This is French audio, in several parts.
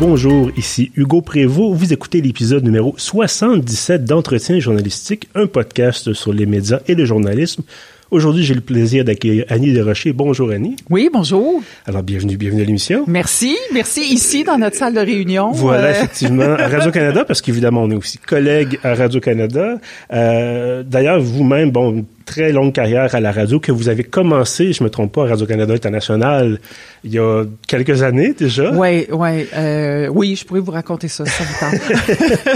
Bonjour, ici Hugo Prévost. Vous écoutez l'épisode numéro 77 d'Entretien journalistique, un podcast sur les médias et le journalisme. Aujourd'hui, j'ai le plaisir d'accueillir Annie Desrochers. Bonjour Annie. Oui, bonjour. Alors, bienvenue, bienvenue à l'émission. Merci, merci ici dans notre salle de réunion. Voilà, euh... effectivement, à Radio-Canada, parce qu'évidemment, on est aussi collègues à Radio-Canada. Euh, D'ailleurs, vous-même, bon, très longue carrière à la radio que vous avez commencé, je me trompe pas, à Radio-Canada International il y a quelques années déjà. Oui, oui, euh, oui, je pourrais vous raconter ça, ça vous tente.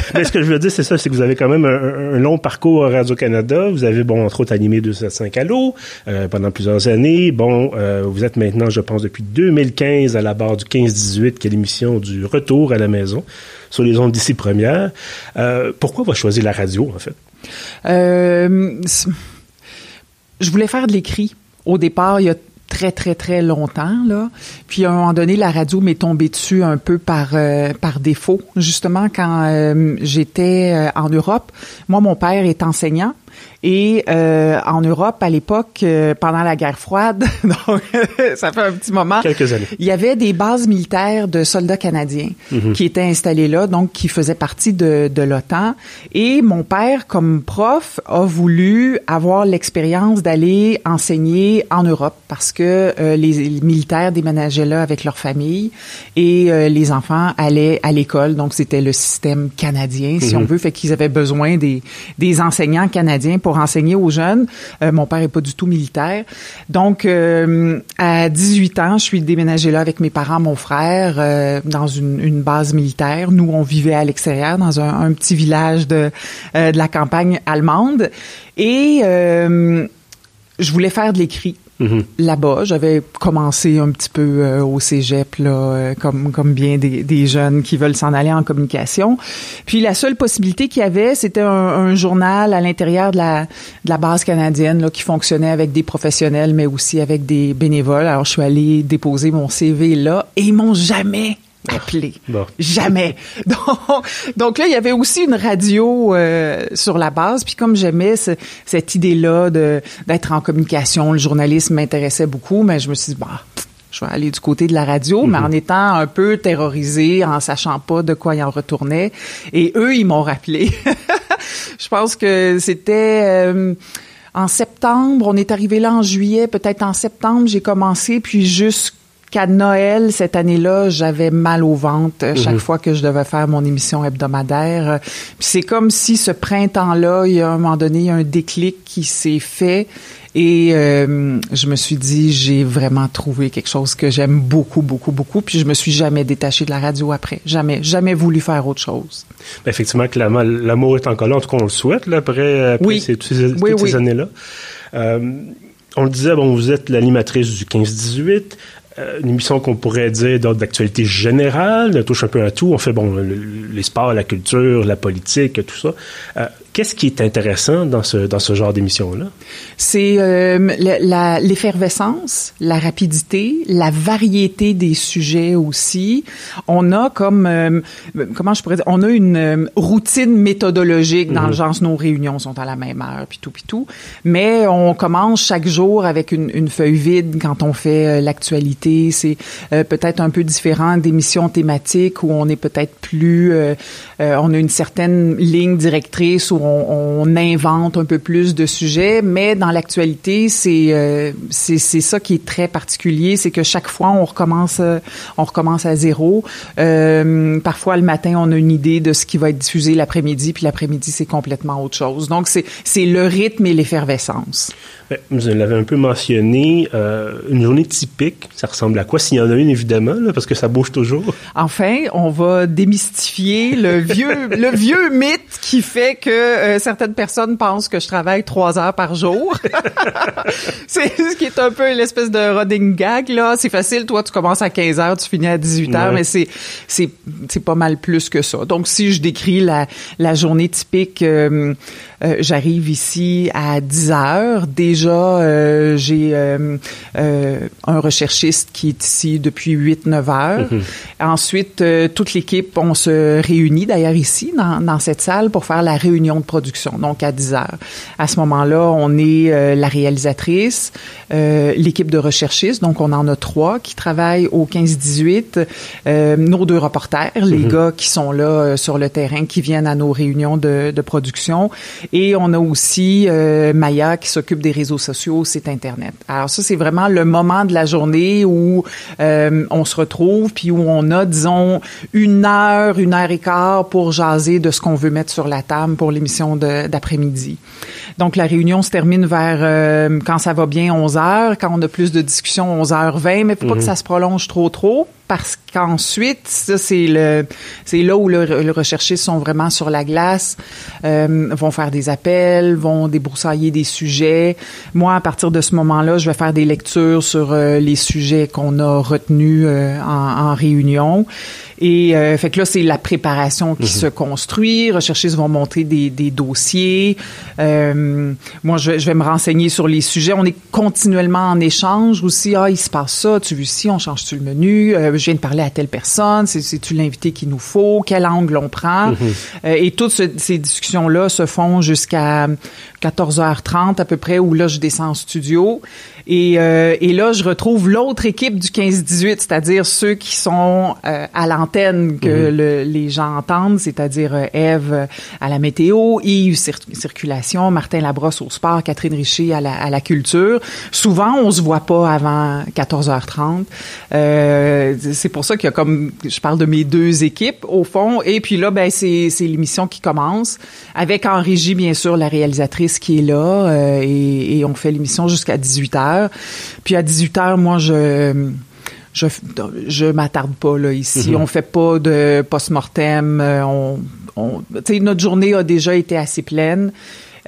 Mais ce que je veux dire, c'est ça, c'est que vous avez quand même un, un long parcours à Radio-Canada. Vous avez, bon, entre autres, animé 275 Allo euh, pendant plusieurs années. Bon, euh, vous êtes maintenant, je pense, depuis 2015 à la barre du 15-18, qui est l'émission du retour à la maison sur les ondes d'ici première. Euh, pourquoi avoir choisi la radio, en fait? Euh, je voulais faire de l'écrit. Au départ, il y a très très très longtemps là. Puis à un moment donné, la radio m'est tombée dessus un peu par euh, par défaut. Justement, quand euh, j'étais euh, en Europe, moi mon père est enseignant. Et euh, en Europe, à l'époque, euh, pendant la guerre froide, donc ça fait un petit moment, quelques années, il y avait des bases militaires de soldats canadiens -hmm. qui étaient installées là, donc qui faisaient partie de, de l'OTAN. Et mon père, comme prof, a voulu avoir l'expérience d'aller enseigner en Europe parce que euh, les, les, militaires déménageaient là avec leur famille et les enfants allaient à l'école. Donc c'était le système canadien, si on veut, fait qu'ils avaient besoin des, des enseignants canadiens pour enseigner aux jeunes. Euh, mon père est pas du tout militaire. Donc, euh, à 18 ans, je suis déménagée là avec mes parents, mon frère, euh, dans une, base militaire. Nous, on vivait à l'extérieur, dans un, un, petit village de, de la campagne allemande. Et je voulais faire de l'écrit. -hmm. Là-bas, j'avais commencé un petit peu euh, au cégep, là, euh, comme, comme bien des, des jeunes qui veulent s'en aller en communication. Puis la seule possibilité qu'il y avait, c'était un, un, journal à l'intérieur de la, de la base canadienne là, qui fonctionnait avec des professionnels, mais aussi avec des bénévoles. Alors, je suis allée déposer mon CV là et ils m'ont jamais appelé. Bon. Jamais. Donc, donc là, il y avait aussi une radio euh, sur la base. Puis comme j'aimais ce, cette idée-là d'être en communication, le journalisme m'intéressait beaucoup, mais je me suis dit, bah, je vais aller du côté de la radio, mm -hmm. mais en étant un peu terrorisé, en sachant pas de quoi il en retournait. Et eux, ils m'ont rappelé. je pense que c'était... Euh, en septembre, on est arrivé là en juillet, peut-être en septembre, j'ai commencé, puis jusqu'à qu'à Noël cette année-là, j'avais mal au ventre chaque mmh. fois que je devais faire mon émission hebdomadaire. Puis c'est comme si ce printemps-là, il y a un moment donné, il y a un déclic qui s'est fait et euh, je me suis dit, j'ai vraiment trouvé quelque chose que j'aime beaucoup, beaucoup, beaucoup. Puis je me suis jamais détachée de la radio après. Jamais, jamais voulu faire autre chose. Ben effectivement, que l'amour est encore là. En tout cas, on le souhaite là, après, après oui. ces, toutes ces, oui, toutes oui. ces années-là. Euh, on le disait, bon, vous êtes l'animatrice du 15-18 une émission qu'on pourrait dire d'actualité générale, elle touche un peu à tout. On fait bon les sports, la culture, la politique, tout ça. Euh, Qu'est-ce qui est intéressant dans ce, dans ce genre d'émission-là? C'est euh, l'effervescence, la, la, rapidité, la variété des sujets aussi. On a comme, euh, comment je pourrais dire, on a une euh, routine méthodologique dans mm -hmm. le genre, nos réunions sont à la même heure, puis tout, puis tout. Mais on commence chaque jour avec une, une feuille vide quand on fait euh, C'est peut-être un peu différent d'émissions thématiques où on est peut-être plus, on a une certaine ligne directrice où on, invente un peu plus de sujets, mais dans l'actualité, c'est euh, c'est ça qui est très particulier, c'est que chaque fois on recommence euh, on recommence à zéro. Euh, parfois le matin, on a une idée de ce qui va être diffusé l'après-midi, puis l'après-midi c'est complètement autre chose. Donc c'est c'est le rythme et l'effervescence. Vous l'avez un peu mentionné, euh, une journée typique, ça ressemble à quoi? S'il y en a une évidemment, là, parce que ça bouge toujours. Enfin, on va démystifier le vieux le vieux mythe qui fait que euh, certaines personnes pensent que je travaille trois heures par jour. c'est ce qui est un peu l'espèce de running gag là. C'est facile, toi tu commences à 15 heures, tu finis à 18 heures, ouais. mais c'est c'est c'est pas mal plus que ça. Donc si je décris la la journée typique. Euh, Euh, j'arrive ici à 10 heures. Déjà, euh, j'ai euh, un recherchiste qui est ici depuis 8-9 heures. Mhm. Ensuite, toute l'équipe, on se réunit d'ailleurs ici, dans, dans, cette salle, pour faire la réunion de production, donc à 10 heures. À ce moment-là, on est la réalisatrice, l'équipe de recherchistes, donc on en a trois qui travaillent au 15-18, nos deux reporters, les mhm. gars qui sont là sur le terrain, qui viennent à nos réunions de, de production, et on a aussi euh, Maya qui s'occupe des réseaux sociaux, site internet. Alors ça, c'est vraiment le moment de la journée où euh, on se retrouve, puis où on a, disons, une heure, une heure et quart pour jaser de ce qu'on veut mettre sur la table pour l'émission d'après-midi. Donc la réunion se termine vers, euh, quand ça va bien, 11 heures. Quand on a plus de discussions, 11h20, mais faut pas que mhm. ça se prolonge trop trop parce qu'ensuite, ça c'est le, c'est là où le, le recherchistes sont vraiment sur la glace, euh, vont faire des appels, vont débroussailler des sujets. Moi, à partir de ce moment-là, je vais faire des lectures sur euh, les sujets qu'on a retenus euh, en, en, réunion. Et euh, fait que là, c'est la préparation qui mhm. se construit. Recherchistes vont montrer des, des dossiers. Euh, moi, je, je, vais me renseigner sur les sujets. On est continuellement en échange aussi. Ah, il se passe ça. Tu vu ci, on change-tu le menu? Euh, je viens de parler à telle personne. C'est-tu l'invité qu'il nous faut? Quel angle on prend? Mhm. Euh, et toutes ces discussions-là se font jusqu'à 14h30 à peu près, où là, je descends en studio. Et, euh, et là, je retrouve l'autre équipe du 15-18, c'est-à-dire ceux qui sont euh, à l'antenne que mhm. le, les gens entendent, c'est-à-dire euh, Eve à la météo, Yves circulation, Martin Labrosse au sport, Catherine Richer à la, à la culture. Souvent, on se voit pas avant 14h30. Euh, c'est pour ça qu'il y a comme, je parle de mes deux équipes au fond. Et puis là, ben c'est l'émission qui commence avec en régie bien sûr la réalisatrice qui est là euh, et, et on fait l'émission jusqu'à 18h. Puis à 18 h moi, je je je m'attarde pas là ici. Mhm. On fait pas de post-mortem. Euh, on, on notre journée a déjà été assez pleine.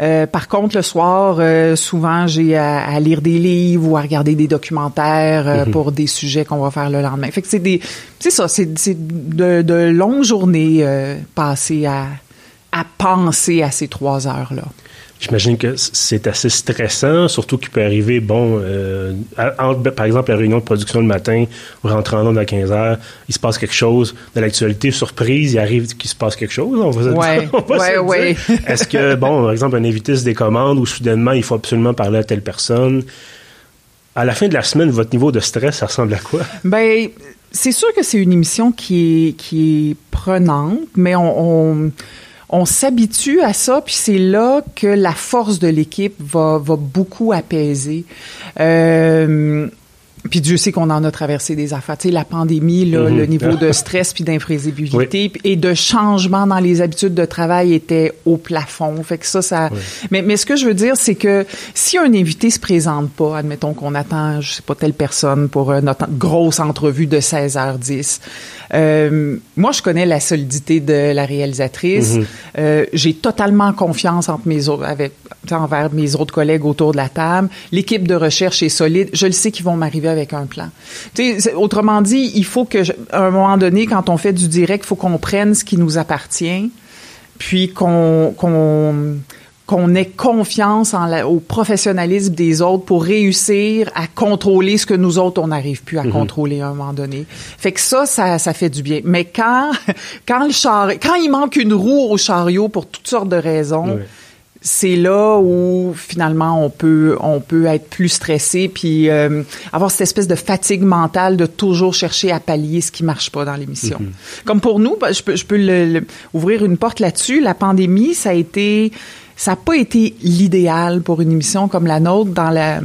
Euh, par contre, le soir, euh, souvent, j'ai à, lire des livres ou à regarder des documentaires mhm. pour des sujets qu'on va faire le lendemain. Fait que c'est des, c'est ça, c'est, de, de longues journées passées à, à penser à ces trois heures là. J'imagine que c'est assez stressant, surtout qu'il peut arriver, bon, euh, par exemple, la réunion de production le matin, ou rentrant en à 15 heures, il se passe quelque chose de l'actualité, surprise, il arrive qu'il se passe quelque chose, on va ouais, ouais, ouais. Est-ce que, bon, par exemple, un invité se décommande ou soudainement, il faut absolument parler à telle personne? À la fin de la semaine, votre niveau de stress, ça ressemble à quoi? Ben, c'est sûr que c'est une émission qui est, qui est prenante, mais on, on on s'habitue à ça, puis c'est là que la force de l'équipe va, va beaucoup apaiser. Euh, puis Dieu sait qu'on en a traversé des affaires. Tu sais, la pandémie, là, mhm. le niveau de stress puis d'imprévisibilité et de changement dans les habitudes de travail était au plafond. Fait que ça, ça. Mais, mais ce que je veux dire, c'est que si un invité se présente pas, admettons qu'on attend, je sais pas, telle personne pour euh, notre grosse entrevue de 16h10, euh, moi, je connais la solidité de la réalisatrice. Mhm. euh, J'ai totalement confiance entre mes autres, avec, envers mes autres collègues autour de la table. L'équipe de recherche est solide. Je le sais qu'ils vont m'arriver avec un plan. autrement dit, il faut que, à un moment donné, quand on fait du direct, il faut qu'on prenne ce qui nous appartient, puis qu'on qu'on ait confiance en au professionnalisme des autres pour réussir à contrôler ce que nous autres on n'arrive plus à mhm. contrôler à un moment donné. Fait que ça, ça, ça fait du bien. Mais quand quand le char, quand il manque une roue au chariot pour toutes sortes de raisons c'est là où finalement on peut on peut être plus stressé puis euh, avoir cette espèce de fatigue mentale de toujours chercher à pallier ce qui marche pas dans l'émission. Mm-hmm. Comme pour nous, ben, je peux je peux le, ouvrir une porte là-dessus. La pandémie, ça a été ça n'a pas été l'idéal pour une émission comme la nôtre dans la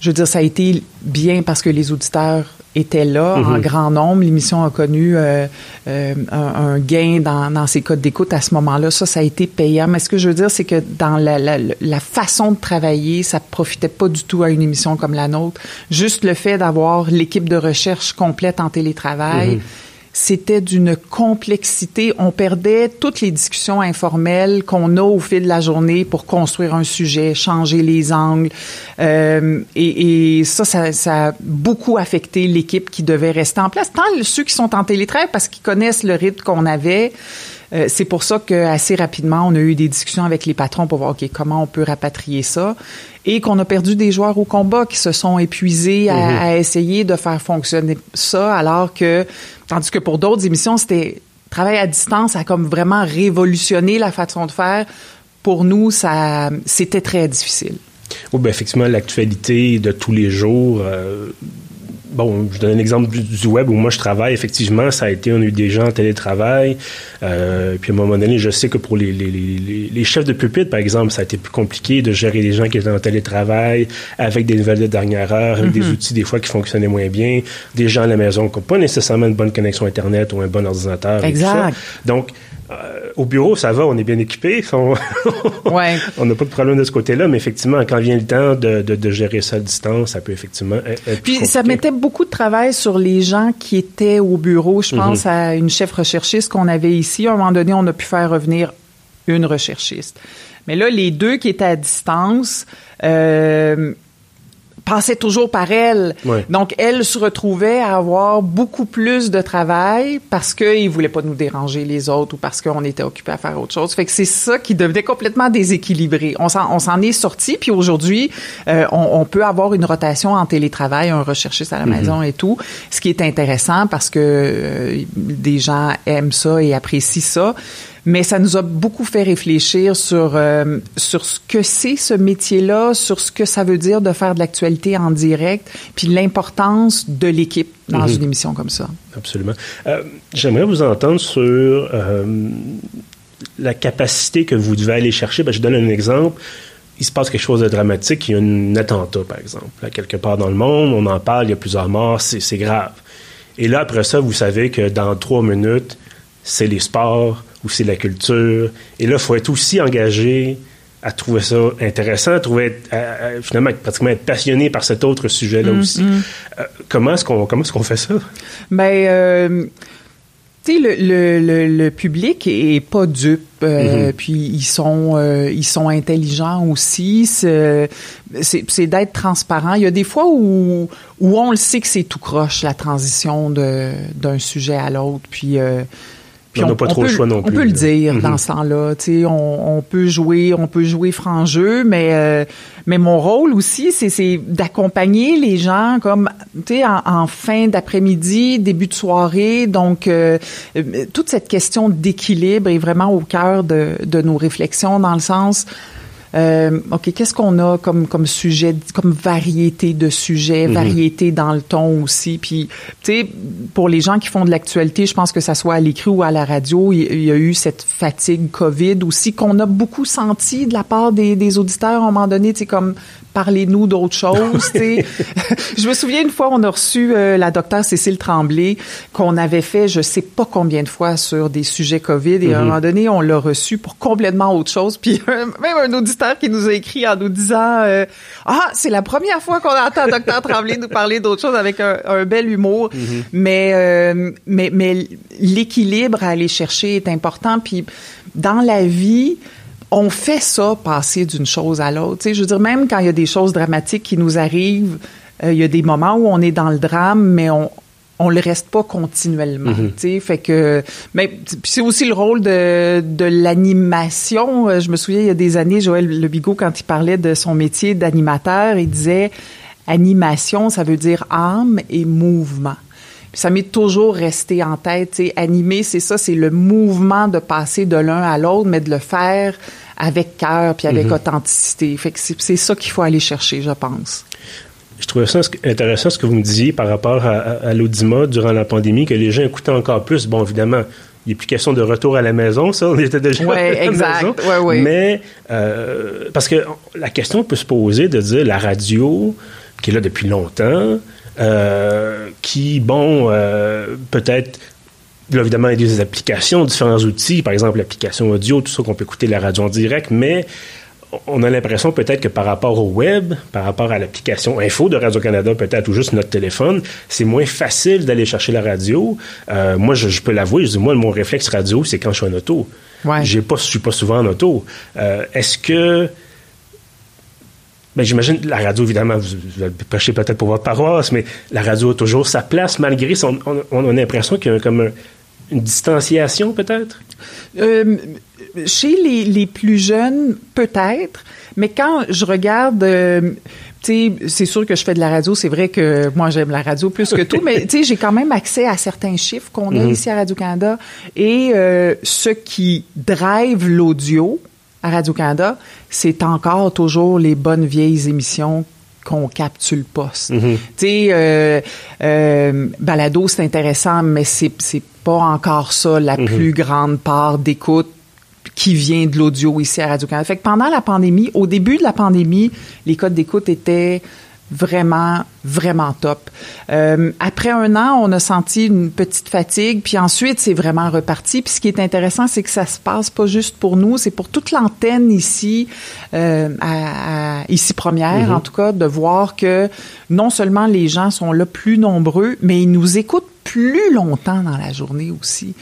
je veux dire ça a été bien parce que les auditeurs était là en mhm. grand nombre. L'émission a connu euh, euh, un, gain dans, dans ses codes d'écoute à ce moment-là. Ça, ça a été payant. Mais ce que je veux dire, c'est que dans la, la, la, façon de travailler, ça profitait pas du tout à une émission comme la nôtre. Juste le fait d'avoir l'équipe de recherche complète en télétravail. Mhm c'était d'une complexité. On perdait toutes les discussions informelles qu'on a au fil de la journée pour construire un sujet, changer les angles. Euh, et, et ça, ça, ça, a beaucoup affecté l'équipe qui devait rester en place. Tant ceux qui sont en télétravail parce qu'ils connaissent le rythme qu'on avait, Euh, c'est pour ça qu'assez rapidement, on a eu des discussions avec les patrons pour voir, OK, comment on peut rapatrier ça. Et qu'on a perdu des joueurs au combat qui se sont épuisés à, à essayer de faire fonctionner ça, alors que, tandis que pour d'autres émissions, c'était travail à distance a comme vraiment révolutionné la façon de faire. Pour nous, ça, c'était très difficile. Oui, ben effectivement, l'actualité de tous les jours, euh, bon, je donne un exemple du, web où moi je travaille. Effectivement, ça a été, on a eu des gens en télétravail. Euh, puis à un moment donné, je sais que pour les, les, les, les, chefs de pupitre, par exemple, ça a été plus compliqué de gérer les gens qui étaient en télétravail avec des nouvelles de dernière heure, avec des mm-hmm. outils des fois qui fonctionnaient moins bien, des gens à la maison qui n'ont pas nécessairement une bonne connexion Internet ou un bon ordinateur. Exact. Donc, euh, au bureau, ça va, on est bien équipé. On ouais. n'a pas de problème de ce côté-là, mais effectivement, quand vient le temps de, de, de, gérer ça à distance, ça peut effectivement être. Puis ça mettait beaucoup de travail sur les gens qui étaient au bureau. Je pense mhm. à une chef recherchiste qu'on avait ici. À un moment donné, on a pu faire revenir une recherchiste. Mais là, les deux qui étaient à distance, euh, passait toujours par elle. Donc, elle se retrouvait à avoir beaucoup plus de travail parce qu'il voulait pas nous déranger les autres ou parce qu'on était occupé à faire autre chose. Fait que c'est ça qui devenait complètement déséquilibré. On s'en est sorti, puis aujourd'hui, euh, on, peut avoir une rotation en télétravail, un recherchiste à la mm-hmm. maison et tout, ce qui est intéressant parce que euh, des gens aiment ça et apprécient ça mais ça nous a beaucoup fait réfléchir sur euh, sur ce que c'est ce métier-là, sur ce que ça veut dire de faire de l'actualité en direct, puis l'importance de l'équipe dans mhm. une émission comme ça. Absolument. Euh, J'aimerais vous entendre sur euh, la capacité que vous devez aller chercher. Ben, je donne un exemple. Il se passe quelque chose de dramatique, il y a un attentat, par exemple, là, quelque part dans le monde, on en parle, il y a plusieurs morts, c'est grave. Et là, après ça, vous savez que dans trois minutes, c'est les sports, ou c'est la culture. Et là, il faut être aussi engagé à trouver ça intéressant, à trouver finalement pratiquement être passionné par cet autre sujet-là mm, aussi. Mm. Euh, comment est-ce qu'on comment est-ce qu'on fait ça? Ben euh, tu sais, le, le, le, public est pas dupe, euh, mm-hmm. puis ils sont ils sont intelligents aussi. C'est d'être transparent. Il y a des fois où où on le sait que c'est tout croche la transition de d'un sujet à l'autre, puis on n'a pas trop le choix non plus. On peut le dire dans mhm. ce temps-là. On, on peut jouer, on peut jouer franc jeu, mais euh, mais mon rôle aussi, c'est d'accompagner les gens comme tu sais en, en, fin d'après-midi, début de soirée. Donc euh, toute cette question d'équilibre est vraiment au cœur de, de nos réflexions dans le sens euh, OK, qu'est-ce qu'on a comme, comme sujet, comme variété de sujets, mhm. variété dans le ton aussi? Puis, tu sais, pour les gens qui font de l'actualité, je pense que ça soit à l'écrit ou à la radio, il, y a eu cette fatigue COVID aussi qu'on a beaucoup senti de la part des, des auditeurs à un moment donné, tu sais, comme parlez-nous d'autres choses. je me souviens une fois, on a reçu euh, la docteure Cécile Tremblay, qu'on avait fait, je sais pas combien de fois sur des sujets COVID, et à un mhm. moment donné, on l'a reçu pour complètement autre chose. Puis même un auditeur qui nous a écrit en nous disant, euh, ah, c'est la première fois qu'on entend docteur Tremblay nous parler d'autre chose avec un, bel humour. Mhm. Mais euh, mais mais l'équilibre à aller chercher est important. Puis dans la vie on fait ça passer d'une chose à l'autre. Je veux dire, même quand il y a des choses dramatiques qui nous arrivent, euh, il y a des moments où on est dans le drame, mais on on le reste pas continuellement, tu sais, fait que mais c'est aussi le rôle de, de l'animation. Euh, je me souviens il y a des années Joël Le Bigot quand il parlait de son métier d'animateur, il disait animation, ça veut dire âme et mouvement. Puis ça m'est toujours resté en tête. sais, animer, c'est ça, c'est le mouvement de passer de l'un à l'autre, mais de le faire avec cœur puis avec mhm. authenticité. Fait que c'est ça qu'il faut aller chercher, je pense. Je trouvais ça intéressant ce que vous me disiez par rapport à, à, l'Audima durant la pandémie, que les gens écoutaient encore plus. Bon, évidemment, il n'y a plus question de retour à la maison, ça, on était déjà ouais, à la exact. maison. Ouais, ouais. Mais, euh, parce que la question peut se poser de dire la radio, qui est là depuis longtemps, qui, bon, euh, peut-être évidemment, il y a des applications, différents outils, par exemple l'application audio, tout ça qu'on peut écouter la radio en direct, mais on a l'impression peut-être que par rapport au web, par rapport à l'application info de Radio-Canada, peut-être, ou juste notre téléphone, c'est moins facile d'aller chercher la radio. Euh, moi, je, peux l'avouer, je dis, moi, mon réflexe radio, c'est quand je suis en auto. Ouais. J'ai pas, je suis pas souvent en auto. Est-ce que ben, j'imagine la radio, évidemment, vous, vous prêchez peut-être pour votre paroisse, mais la radio a toujours sa place, malgré son. On, a l'impression qu'il y a comme une distanciation peut-être? Euh, chez les, les, plus jeunes, peut-être, mais quand je regarde... Euh, tu sais, c'est sûr que je fais de la radio. C'est vrai que moi, j'aime la radio plus que tout, mais tu sais, j'ai quand même accès à certains chiffres qu'on a mhm. ici à Radio-Canada. Et euh, ce qui drive l'audio à Radio-Canada, c'est encore toujours les bonnes vieilles émissions qu'on capte le poste. Mhm. Tu sais, euh, euh, balado, c'est intéressant, mais c'est, c'est pas encore ça la mhm. plus grande part d'écoute qui vient de l'audio ici à Radio-Canada. Fait que pendant la pandémie, au début de la pandémie, les codes d'écoute étaient vraiment, vraiment top. Euh, après un an, on a senti une petite fatigue, puis ensuite, c'est vraiment reparti. Puis ce qui est intéressant, c'est que ça se passe pas juste pour nous, c'est pour toute l'antenne ici, euh, à, ici première, mm-hmm. en tout cas, de voir que non seulement les gens sont là plus nombreux, mais ils nous écoutent plus longtemps dans la journée aussi.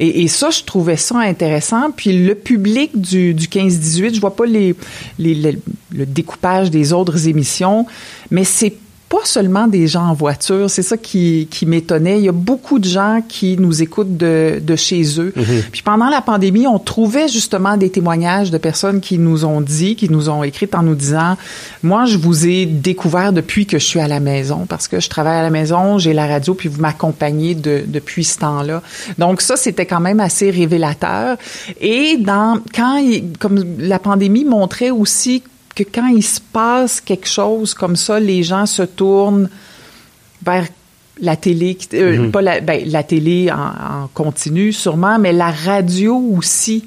Et, ça, je trouvais ça intéressant. Puis le public du, du 15-18, je vois pas les, le découpage des autres émissions, mais c'est pas seulement des gens en voiture, c'est ça qui, qui m'étonnait. Il y a beaucoup de gens qui nous écoutent de, de chez eux. Mhm. Puis pendant la pandémie, on trouvait justement des témoignages de personnes qui nous ont dit, qui nous ont écrit en nous disant, moi, je vous ai découvert depuis que je suis à la maison, parce que je travaille à la maison, j'ai la radio, puis vous m'accompagnez de, depuis ce temps-là. Donc ça, c'était quand même assez révélateur. Et dans quand, comme la pandémie montrait aussi que quand il se passe quelque chose comme ça, les gens se tournent vers la télé, euh, mhm. pas la, ben, la télé en, en, continu sûrement, mais la radio aussi.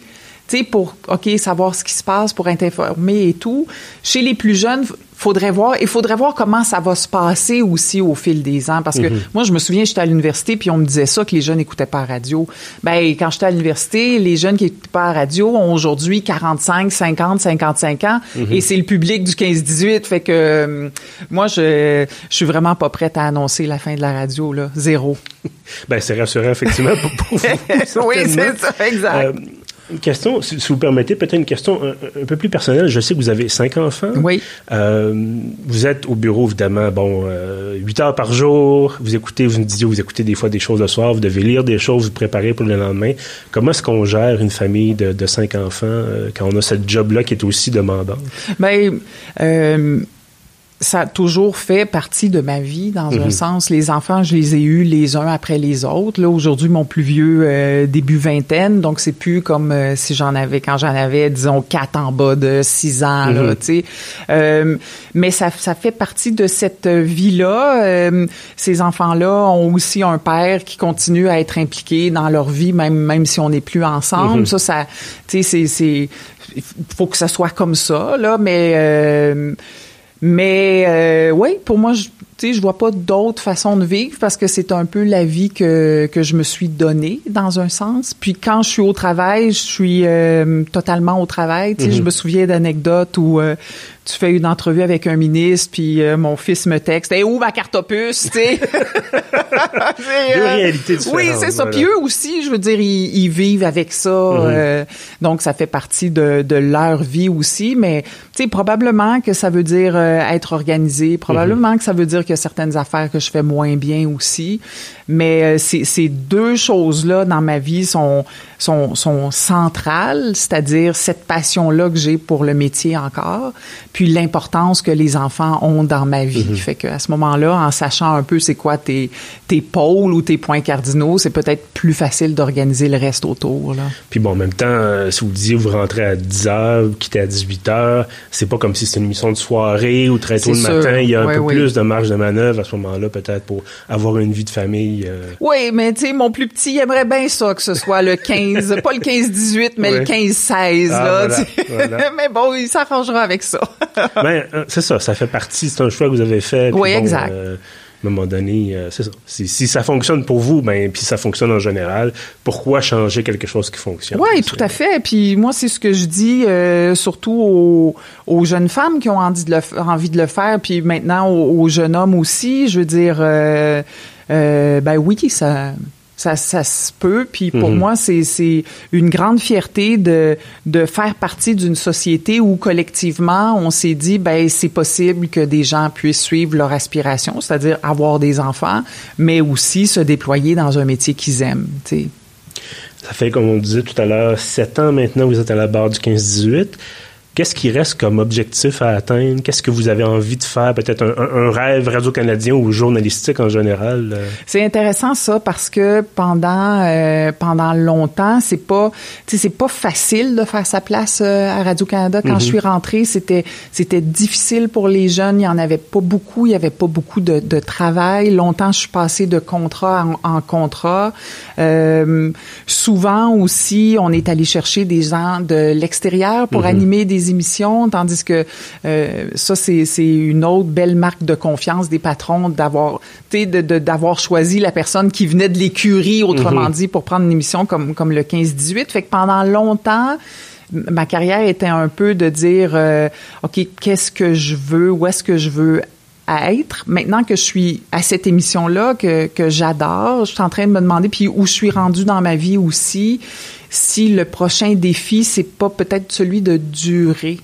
Tu sais, pour, OK, savoir ce qui se passe, pour informer et tout. Chez les plus jeunes, faudrait voir, il faudrait voir comment ça va se passer aussi au fil des ans. Parce que mhm. moi, je me souviens, j'étais à l'université, puis on me disait ça, que les jeunes n'écoutaient pas la radio. Ben, quand j'étais à l'université, les jeunes qui n'écoutaient pas la radio ont aujourd'hui 45, 50, 55 ans, mhm. et c'est le public du 15-18. Fait que euh, moi, je, je suis vraiment pas prête à annoncer la fin de la radio, là. Zéro. ben, c'est rassurant, effectivement, pour, vous. oui, c'est ça, exact. Euh, une question, si vous permettez, peut-être une question un, peu plus personnelle. Je sais que vous avez cinq enfants. Oui. Euh, vous êtes au bureau, évidemment, bon, euh, huit heures par jour. Vous écoutez, vous me disiez, vous écoutez des fois des choses le soir, vous devez lire des choses, vous préparer pour le lendemain. Comment est-ce qu'on gère une famille de, de cinq enfants euh, quand on a ce job-là qui est aussi demandant? Bien, euh, ça a toujours fait partie de ma vie dans un mhm. sens. Les enfants, je les ai eus les uns après les autres. Là aujourd'hui, mon plus vieux euh, début vingtaine, donc c'est plus comme euh, si j'en avais quand j'en avais disons quatre en bas de six ans. Là, mhm. tu sais. Euh, mais ça, ça fait partie de cette vie-là. ces enfants-là ont aussi un père qui continue à être impliqué dans leur vie, même même si on n'est plus ensemble. Mhm. Ça, ça, tu sais, c'est c'est faut que ça soit comme ça là, mais mais euh, oui, pour moi, je, sais, je vois pas d'autre façon de vivre parce que c'est un peu la vie que, que je me suis donnée dans un sens. Puis quand je suis au travail, je suis euh, totalement au travail. Tu sais, je mhm. me souviens d'anecdotes où euh, tu fais une entrevue avec un ministre, puis euh, mon fils me texte, hey, où ma carte opus, tu sais? Deux réalités différentes. Oui, c'est ça. Puis eux aussi, je veux dire, ils, vivent avec ça. Mhm. donc ça fait partie de, de leur vie aussi. Mais tu sais, probablement que ça veut dire être organisé. Probablement mhm. que ça veut dire qu'il y a certaines affaires que je fais moins bien aussi. Mais ces, ces deux choses-là dans ma vie sont sont, sont centrales, c'est-à-dire cette passion-là que j'ai pour le métier encore, puis l'importance que les enfants ont dans ma vie. Mm-hmm. Fait qu'à ce moment-là, en sachant un peu c'est quoi tes, tes pôles ou tes points cardinaux, c'est peut-être plus facile d'organiser le reste autour. Là. Puis bon, en même temps, euh, si vous disiez vous rentrez à 10 heures, vous quittez à 18 heures, c'est pas comme si c'était une mission de soirée ou très tôt le matin. Il y a un peu plus de marge de manœuvre à ce moment-là, peut-être pour avoir une vie de famille. Euh. Oui, mais tu sais, mon plus petit aimerait bien ça que ce soit le 15 pas le 15-18, mais le 15-16. Ah, mais bon, il s'arrangera avec ça. ben, euh, c'est ça, ça fait partie, c'est un choix que vous avez fait. Oui, exact. Euh, à un moment donné, euh, c'est ça. Si, ça fonctionne pour vous, ben puis ça fonctionne en général, pourquoi changer quelque chose qui fonctionne? Oui, tout à fait. Puis moi, c'est ce que je dis surtout aux, jeunes femmes qui ont envie de le, envie de le faire, puis maintenant aux, jeunes hommes aussi. Je veux dire, ben oui, ça ça, ça se peut. Puis pour mhm. moi, c'est une grande fierté de, de faire partie d'une société où collectivement, on s'est dit, ben c'est possible que des gens puissent suivre leur aspiration, c'est-à-dire avoir des enfants, mais aussi se déployer dans un métier qu'ils aiment. Ça fait, comme on disait tout à l'heure, sept ans maintenant, vous êtes à la barre du 15-18. Qu'est-ce qui reste comme objectif à atteindre? Qu'est-ce que vous avez envie de faire? Peut-être un, rêve radio-canadien ou journalistique en général? Euh? C'est intéressant ça parce que pendant euh, pendant longtemps, c'est pas c'est pas facile de faire sa place euh, à Radio-Canada. Quand je mhm. suis rentrée, c'était c'était difficile pour les jeunes. Il y en avait pas beaucoup. Il y avait pas beaucoup de, de travail. Longtemps, je suis passée de contrat en, en contrat. souvent aussi, on est allé chercher des gens de l'extérieur pour mhm. animer des émissions, tandis que euh, ça, c'est une autre belle marque de confiance des patrons d'avoir d'avoir choisi la personne qui venait de l'écurie, autrement mhm. dit, pour prendre une émission comme, comme le 15-18. Fait que pendant longtemps, ma carrière était un peu de dire, euh, OK, qu'est-ce que je veux, où est-ce que je veux être? Maintenant que je suis à cette émission-là, que, que j'adore, je suis en train de me demander, puis où je suis rendue dans ma vie aussi, si le prochain défi, c'est pas peut-être celui de durer.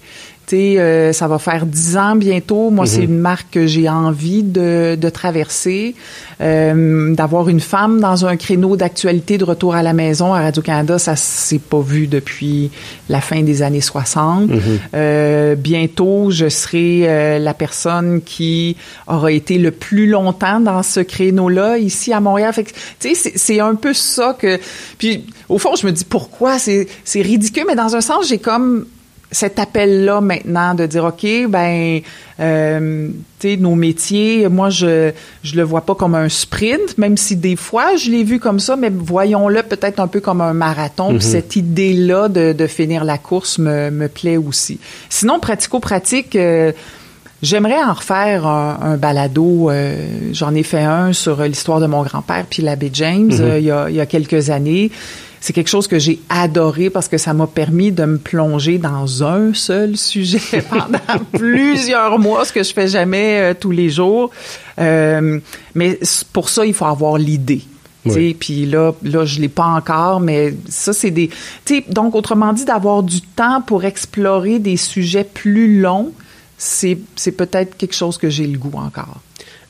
Euh, ça va faire dix ans bientôt. Moi, c'est mhm. une marque que j'ai envie de, de traverser. Euh, d'avoir une femme dans un créneau d'actualité de retour à la maison à Radio-Canada, ça s'est pas vu depuis la fin des années 60. Mhm. euh, bientôt, je serai euh, la personne qui aura été le plus longtemps dans ce créneau-là ici à Montréal. Fait tu sais, c'est un peu ça que... Puis, au fond, je me dis pourquoi? C'est ridicule, mais dans un sens, j'ai comme cet appel-là maintenant de dire ok ben euh, tu sais nos métiers moi je je le vois pas comme un sprint même si des fois je l'ai vu comme ça mais voyons-le peut-être un peu comme un marathon mm-hmm. cette idée là de, de finir la course me, me plaît aussi sinon pratico-pratique euh, J'aimerais en refaire un, balado. Euh, j'en ai fait un sur l'histoire de mon grand-père puis l'abbé James euh, il, y a, il y a quelques années c'est quelque chose que j'ai adoré parce que ça m'a permis de me plonger dans un seul sujet pendant plusieurs mois, ce que je fais jamais euh, tous les jours. Euh, mais pour ça, il faut avoir l'idée. Puis là, là, je l'ai pas encore, mais ça, c'est des... Donc, autrement dit, d'avoir du temps pour explorer des sujets plus longs, c'est peut-être quelque chose que j'ai le goût encore.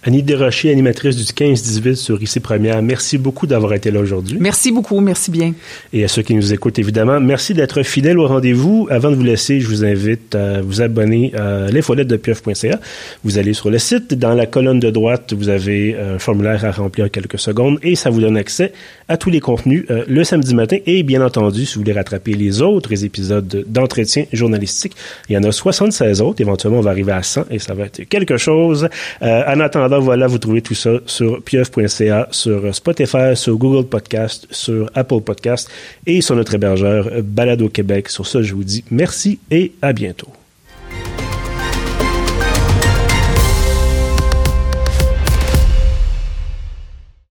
Annie Desrochers, animatrice du 15-18 sur Ici Première, merci beaucoup d'avoir été là aujourd'hui. Merci beaucoup, merci bien. Et à ceux qui nous écoutent, évidemment, merci d'être fidèles au rendez-vous. Avant de vous laisser, je vous invite à vous abonner à l'infolette de pieuf.ca. Vous allez sur le site, dans la colonne de droite, vous avez un formulaire à remplir en quelques secondes et ça vous donne accès à tous les contenus euh, le samedi matin. Et bien entendu, si vous voulez rattraper les autres épisodes d'entretien journalistique, il y en a 76 autres. Éventuellement, on va arriver à 100 et ça va être quelque chose. Euh, en attendant, voilà, vous trouvez tout ça sur pieuf.ca, sur Spotify, sur Google Podcast, sur Apple Podcast et sur notre hébergeur Balado Québec. Sur ça, je vous dis merci et à bientôt.